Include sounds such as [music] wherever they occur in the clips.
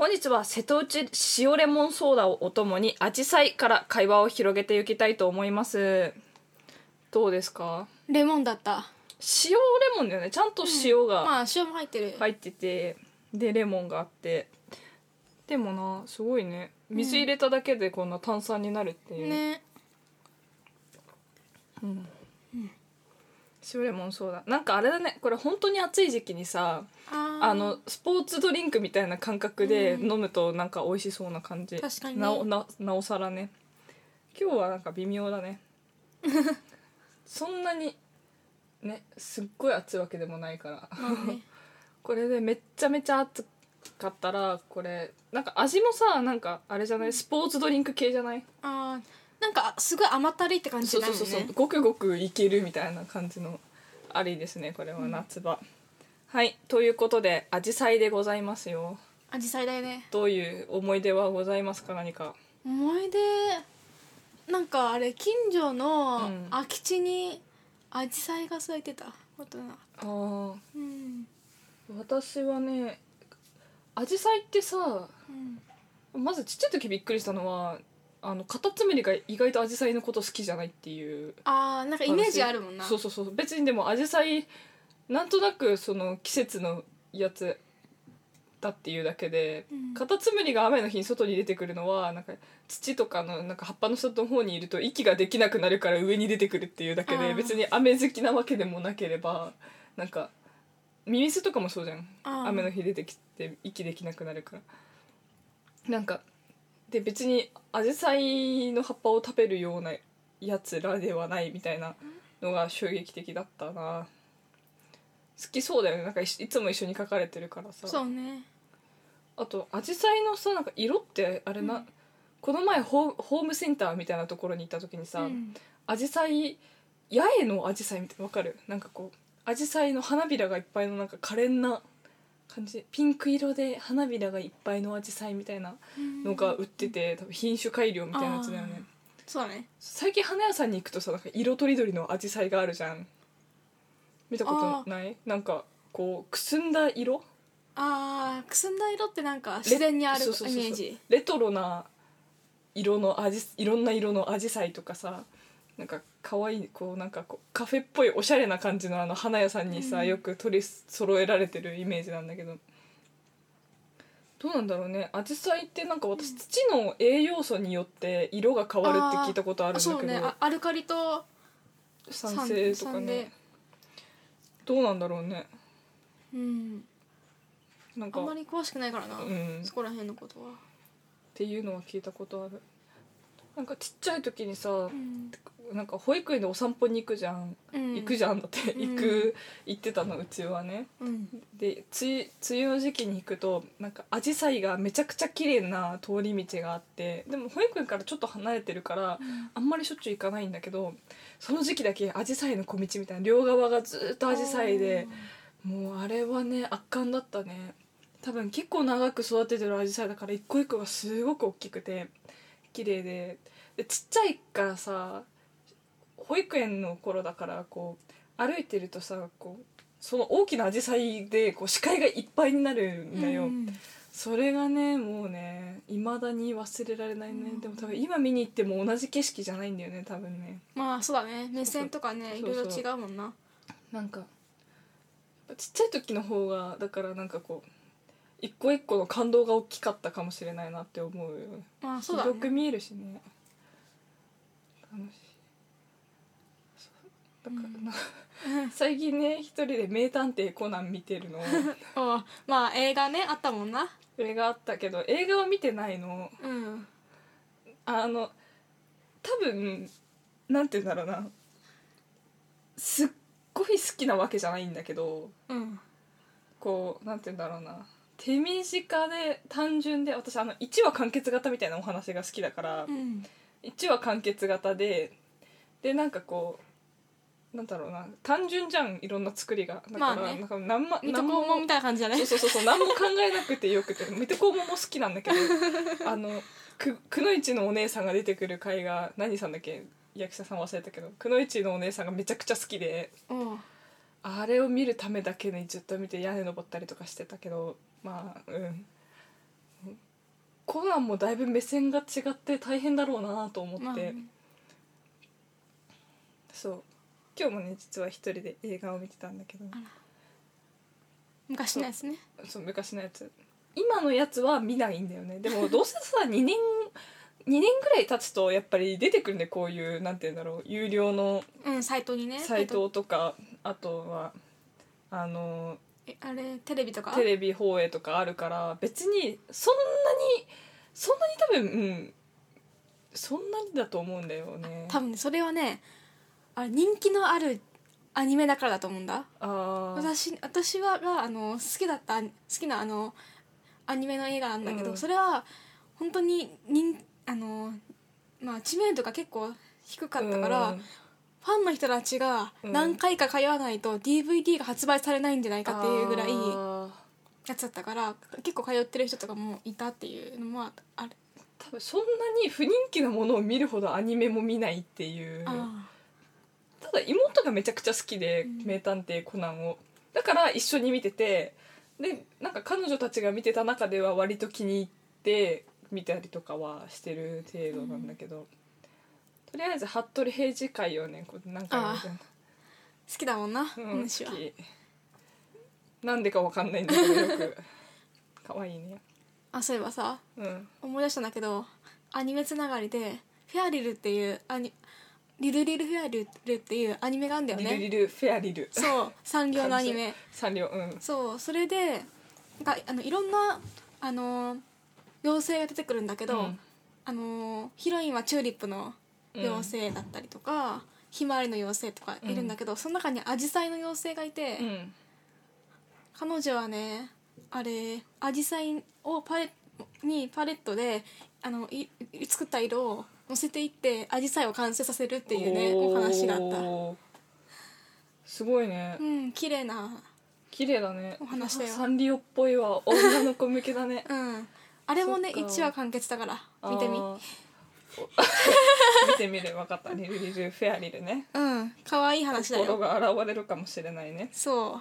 本日は瀬戸内塩レモンソーダをお供にアジサイから会話を広げていきたいと思います。どうですか？レモンだった。塩レモンだよねちゃんと塩がまあ、塩も入ってる。入っててでレモンがあって。でもなすごいね。水入れただけでこんな炭酸になるっていう、ね。塩レモンそうだ。なんかあれだね。これ本当に暑い時期にさあー。あのスポーツドリンクみたいな感覚で飲むとなんか美味しそうな感じ、確かにね。なおななおさらね。今日はなんか微妙だね。[laughs] そんなにねすっごい暑いわけでもないから。まあね。[laughs] これでめっちゃめちゃ暑かったらこれなんか味もさなんかあれじゃない？スポーツドリンク系じゃない？あーなんか、すごい甘ったるいって感じそうだよね。そうそうそうごくごくいけるみたいな感じのありですねこれは夏場、はいということでアジサイでございますよアジサイだよね。どういう思い出はございますか何か思い出、なんかあれ、近所のうん空き地にアジサイが咲いてたことな。あーうん。私はねアジサイってさうん。まずちっちゃい時びっくりしたのはあのカタツムリが意外とアジサイのこと好きじゃないっていうあーなんかイメージあるもんな。そうそうそう。別にでもアジサイなんとなくその季節のやつだっていうだけで、うん。カタツムリが雨の日に外に出てくるのはなんか土とかのなんか葉っぱの下の方にいると息ができなくなるから上に出てくるっていうだけで別に雨好きなわけでもなければなんかミミズとかもそうじゃんあー。雨の日出てきて息できなくなるからなんかで別にアジサイの葉っぱを食べるようなやつらではないみたいなのが衝撃的だったな。好きそうだよね。なんかいいつも一緒に描かれてるからさ。そうね。あとアジサイのさなんか色ってあれな、この前ホーホームセンターみたいなところに行った時にさ、うん。アジサイ八重のアジサイみたいなわかる？なんかこうアジサイの花びらがいっぱいのなんか可憐な感じ。ピンク色で花びらがいっぱいのアジサイみたいなのが売ってて多分品種改良みたいなやつだよね。そうだね。最近花屋さんに行くとさなんか色とりどりのアジサイがあるじゃん。見たことない？なんかこうくすんだ色？ああくすんだ色ってなんか自然にあるイメージ。レトロな色のアジいろんな色のアジサイとかさなんか可愛いこうなんかこうカフェっぽいおしゃれな感じのあの花屋さんにさ、うん。よく取り揃えられてるイメージなんだけど。どうなんだろうね。アジサイってなんか私土の栄養素によって色が変わるって聞いたことあるんだけど。そうね。あアルカリと酸性とかね。どうなんだろうね。うん。なんかあんまり詳しくないからな、うん。そこら辺のことは、っていうのは聞いたことあるなんかちっちゃい時にさ、うん。なんか保育園でお散歩に行くじゃん、うん。行くじゃんだって。うん。行く、行ってたのうちはね。うん。で梅雨の時期に行くとなんかアジサイがめちゃくちゃ綺麗な通り道があってでも保育園からちょっと離れてるから、あんまりしょっちゅう行かないんだけどその時期だけアジサイの小道みたいな両側がずっとアジサイでもうあれはね圧巻だったね。多分結構長く育ててるアジサイだから一個一個がすごく大きくて綺麗で。でちっちゃいからさ保育園の頃だからこう歩いてるとさこうその大きなアジサイでこう視界がいっぱいになるんだよ、うんそれがねもうねいまだに忘れられないね、うん。でも多分今見に行っても同じ景色じゃないんだよね多分ね。まあそうだね。目線とかねいろいろ違うもんな。なんかちっちゃい時の方がだからなんかこう一個一個の感動が大きかったかもしれないなって思うよまあそうだね。広く見えるしね。楽しい。だからな、最近ね一人で「名探偵コナン」見てるの。[laughs] あまあ映画ねあったもんな。それがあったけど映画は見てないの。うん。あの多分なんて言うんだろうな。すっごい好きなわけじゃないんだけどうん。こうなんて言うんだろうな手短で単純で私あの1話完結型みたいなお話が好きだから、うん1話完結型ででなんかこうなんだろうな単純じゃんいろんな作りが。だから、まあね。なんか何ま水戸何黄門みたいな感じじゃないそうそうそうそう何も考えなくてよくて水戸黄門も好きなんだけど [laughs] あのくくのいちのお姉さんが出てくる回が何さんだっけ？役者さん忘れたけどくのいちのお姉さんがめちゃくちゃ好きでおうあれを見るためだけにずっと見て屋根登ったりとかしてたけどまあうん。コナンもだいぶ目線が違って大変だろうなと思って、まあね。そう。今日もね実は一人で映画を見てたんだけど。昔のやつね。そう昔のやつ。今のやつは見ないんだよね。でもどうせさ2年2年ぐらい経つとやっぱり出てくるねこういうなんて言うんだろう有料のうんサイトにね。サイトとかあとはあのえあれテレビとか？テレビ放映とかあるから別にそんなにそんなに多分うんそんなにだと思うんだよね。多分ねそれはねあれ人気のあるアニメだからだと思うんだ。私私はがあの好きだった好きなあのアニメの映画なんだけど、うん。それは本当に人あのまあ知名度が結構低かったから、うんファンの人たちがうん。何回か通わないと DVD が発売されないんじゃないかっていうぐらいやつだったから結構通ってる人とかもいたっていうのもあある、多分そんなに不人気なものを見るほどアニメも見ないっていう。あただ妹がめちゃくちゃ好きでうん「名探偵コナン」を。だから一緒に見ててでなんか彼女たちが見てた中では割と気に入って見たりとかはしてる程度なんだけど、とりあえず服部平次会をねこう何回も見てんの。好きだもんな、うん、主は。好き。なんでかわかんないんだけどよく。可愛いね。あそういえばさうん。思い出したんだけどアニメつながりで「フェアリル」っていうアニリルリルフェアリルっていうアニメがあるんだよリルねリルフェアリル。そうサンリオのアニメ。サンリオうん。そうそれでなんかあのいろんなあの妖精が出てくるんだけど、うん。あのヒロインはチューリップの妖精だったりとか、ひまわりの妖精とかいるんだけど、その中にアジサイの妖精がいて、うん。彼女はねあれアジサイをパレにパレットであのい作った色を乗せていってアジサイを完成させるっていうねお話があった。すごいね。うん綺麗な綺麗だね。お話だよ。サンリオっぽいわ。女の子向けだね。[laughs] うん。あれもねそっか。1話完結だから見てみ。あー。お見てみる。分かった。リルリルフェアリルね。うん。可愛い話だ心よが現れるかもしれないね。そ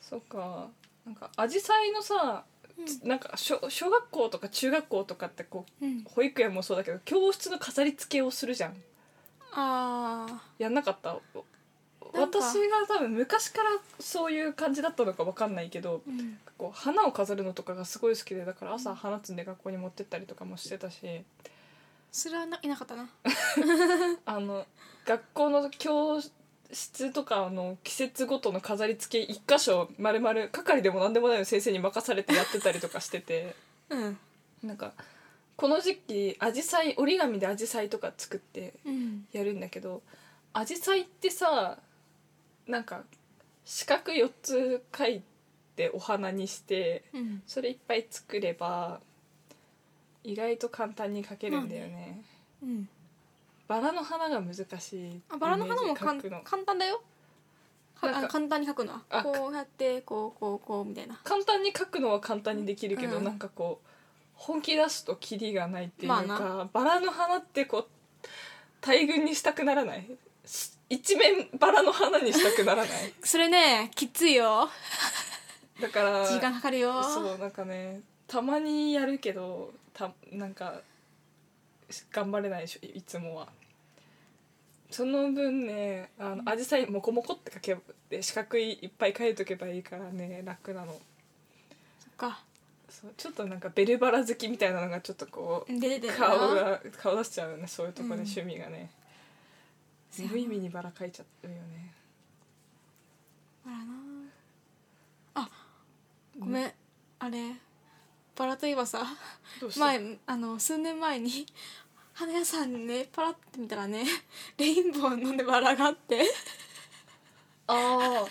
そっか。なんかアジサイのさ、なんか小小学校とか中学校とかってこうううん。保育園もそうだけど教室の飾り付けをするじゃん。ああやんなかった？なんか。私が多分昔からそういう感じだったのか分かんないけどうん。こう花を飾るのとかがすごい好きでだから朝花摘んで学校に持ってったりとかもしてたしそれはないなかったな。[laughs] あの学校の教室とかの季節ごとの飾り付け一箇所丸々係でも何でもないの先生に任されてやってたりとかしてて。うん。なんかこの時期アジサイ折り紙でアジサイとか作ってうん。やるんだけどアジサイってさなんか四角4つ描いてお花にしてうん。それいっぱい作れば意外と簡単に描けるんだよね、うん。バラの花が難しいあバラの花もかんイメージ描くの。簡単だよ。はなんかあ簡単に描くの？はあこうやってこうこうこうみたいな。簡単に描くのは簡単にできるけど、うん。なんかこう本気出すとキリがないっていうか、まバラの花ってこう大群にしたくならない？し一面バラの花にしたくならない？[laughs] それねきついよ。だから時間かかるよ。そうなんかねたまにやるけどたなんか頑張れないでしょいつもは。その分ねあのアジサイモコモコってかけて四角いいっぱい描いとけばいいからね楽なの。そっか。そうちょっとなんかベルバラ好きみたいなのがちょっとこう出ててるな。顔が顔出しちゃうよねそういうとこでうん。趣味がね、無意味にバラ描いちゃってるよね。あらなあごめん、あれバラといえばさ前あの数年前に花屋さんにねパラって見たらねレインボーのねバラがあって。あー。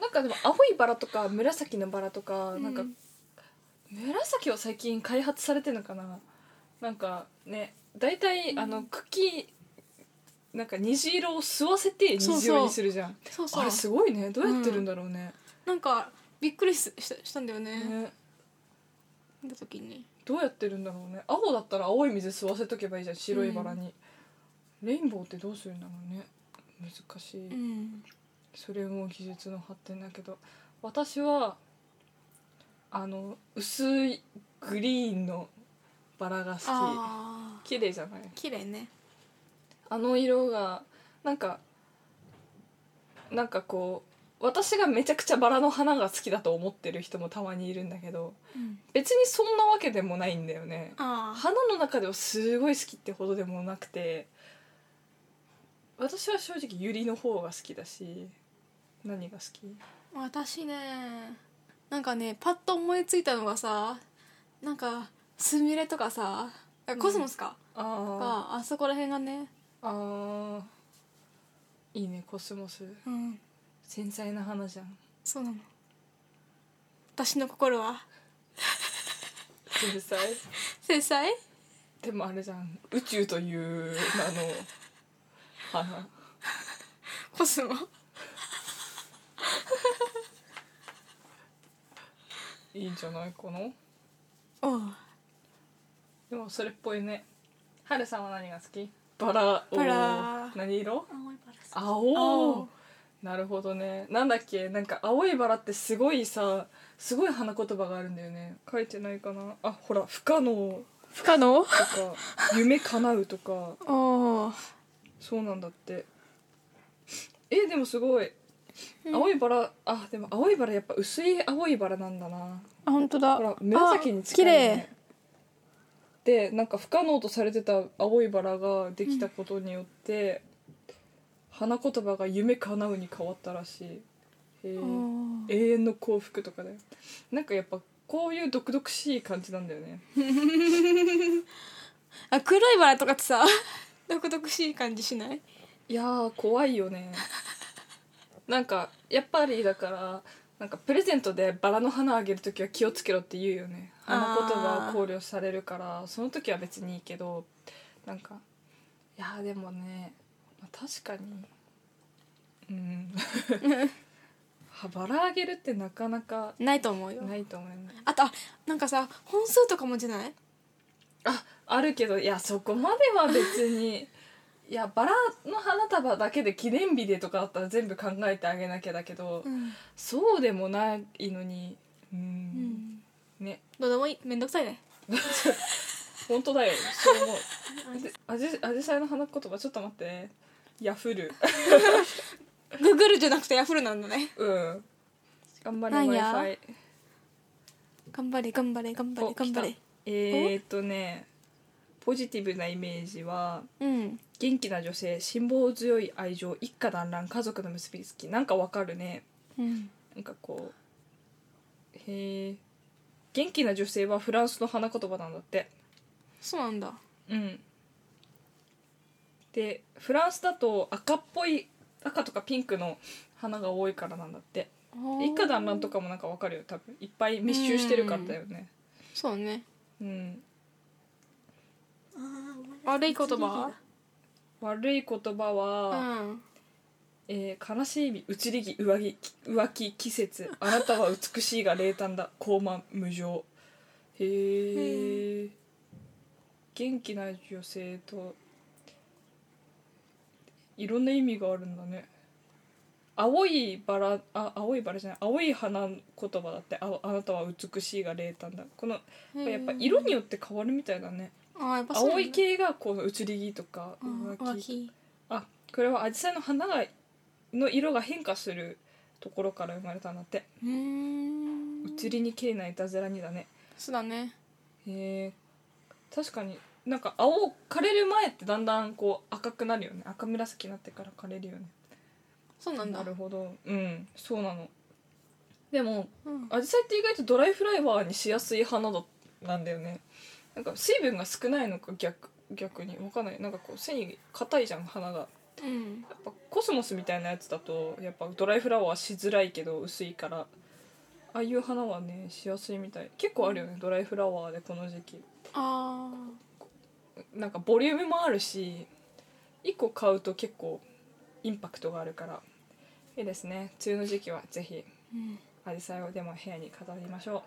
なんかでも青いバラとか紫のバラとか、なんかうん紫は最近開発されてるのかな？なんかね大体、あの茎なんか虹色を吸わせて虹色にするじゃん。そうそうあれすごいね。どうやってるんだろうね,、なんかびっくりししたしたんだよね。ね見た時に。どうやってるんだろうね。青だったら青い水吸わせとけばいいじゃん白いバラに、レインボーってどうするんだろうね。難しい、うん。それも技術の発展だけど。私はあの薄いグリーンのバラが好き。綺麗じゃない？綺麗ね。あの色がなんかなんかこう私がめちゃくちゃバラの花が好きだと思ってる人もたまにいるんだけどうん別にそんなわけでもないんだよね。ああ花の中ではすごい好きってほどでもなくて私は正直ユリの方が好きだし何が好き？私ねなんかねパッと思いついたのがさなんかスミレとかさあコスモスか、あがあそこら辺がね。ーあー。いいねコスモス。うん繊細な花じゃん。そうなの。私の心は？繊細？繊細？でもあれじゃん。宇宙という名の花。コスモ？いいんじゃない？かなおう。でもそれっぽいね。はるさんは何が好き？バラ。バラ。何色？青いバラ青。青なるほどね。なんだっけ？なんか青いバラってすごいさすごい花言葉があるんだよね。書いてないかな。あほら不可能。不可能？とか夢叶うとか。[laughs] おおそうなんだって。えでもすごい。青いバラあでも青いバラやっぱ薄い青いバラなんだな。あ本当だ。ほら紫に近い、あね、でなんか不可能とされてた青いバラができたことによって、花言葉が夢叶うに変わったらしい。永遠の幸福とかでなんかやっぱこういう毒々しい感じなんだよね。[laughs] あ黒いバラとかってさ [laughs] 独々しい感じしない？いやー怖いよね。なんかやっぱりだからなんかプレゼントでバラの花あげる時は気をつけろって言うよね。花言葉を考慮されるからその時は別にいいけどなんかいやーでもね、まあ確かに。うん。はバラあげるってなかなかないと思うよ。ないと思うねあとあなんかさ本数とかもじゃない？ああるけどいやそこまでは別に。いやバラの花束だけで記念日でとかだったら全部考えてあげなきゃだけど、うん、そうでもないのに。うん、うん、ね。どうでもいい？めんどくさいね。[laughs] 本当だよ。そう思う。[laughs] でアジアジサイの花言葉ちょっと待ってヤフルググルじゃなくてヤフルなんだね。うん。頑張れなん w や i f i 頑張れ頑張れ頑張れ頑張れ。えー、っとねポジティブなイメージはうん。元気な女性辛抱強い愛情一家団らん家族の結びつき。なんかわかるね。うん。なんかこうへえ元気な女性はフランスの花言葉なんだって。そうなんだ。うんでフランスだと赤っぽい赤とかピンクの花が多いからなんだって。一家団らんとかもなんかわかるよ多分。いっぱい密集してるからだよね。そうね。うん。悪い言葉？悪い言葉うは、ん。えー悲しい意味移り気浮気浮気季節。あなたは美しいが冷淡だ。[laughs] 高慢無情。へえ元気な女性といろんな意味があるんだね。青いバラあ青いバラじゃない。青い花言葉だって。ああなたは美しいが冷淡だ。このやっぱ色によって変わるみたいだね。あやっぱそうなんだ青い系がこの移り気とかうん浮気。あこれはアジサイの花がの色が変化するところから生まれたんだって。うー。ん移りに綺麗ないたずらにだね。そうだね。へえ確かになんか青枯れる前ってだんだんこう赤くなるよね。赤紫になってから枯れるよね。そうなんだ。るほど。うん。そうなの。でもうん。アジサイって意外とドライフラワーにしやすい花だなんだよね。なんか水分が少ないのか逆逆に。分かんない。なんかこう繊維硬いじゃん花が。うん。やっぱコスモスみたいなやつだとやっぱドライフラワーしづらいけど薄いから。ああいう花はねしやすいみたい。結構あるよねドライフラワーでこの時期。あなんかボリュームもあるし1個買うと結構インパクトがあるから。いいですね。梅雨の時期はぜひーうん。アジサイをでも部屋に飾りましょう。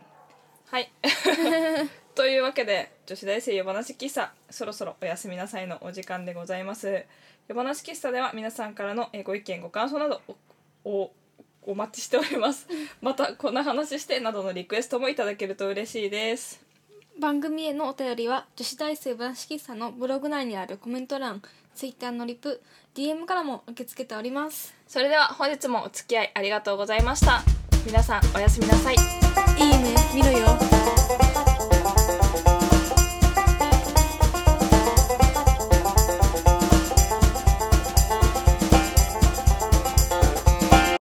はい。[laughs] というわけで女子大生夜話喫茶そろそろおやすみなさいのお時間でございます。夜話喫茶では皆さんからのえーご意見ご感想などおおお待ちしております。またこんな話してなどのリクエストもいただけると嬉しいです番組へのお便りは女子大生話喫茶のブログ内にあるコメント欄ツイッターのリプ DM からも受け付けております。それでは本日もお付き合いありがとうございました。皆さんおやすみなさい。いいね見ろよ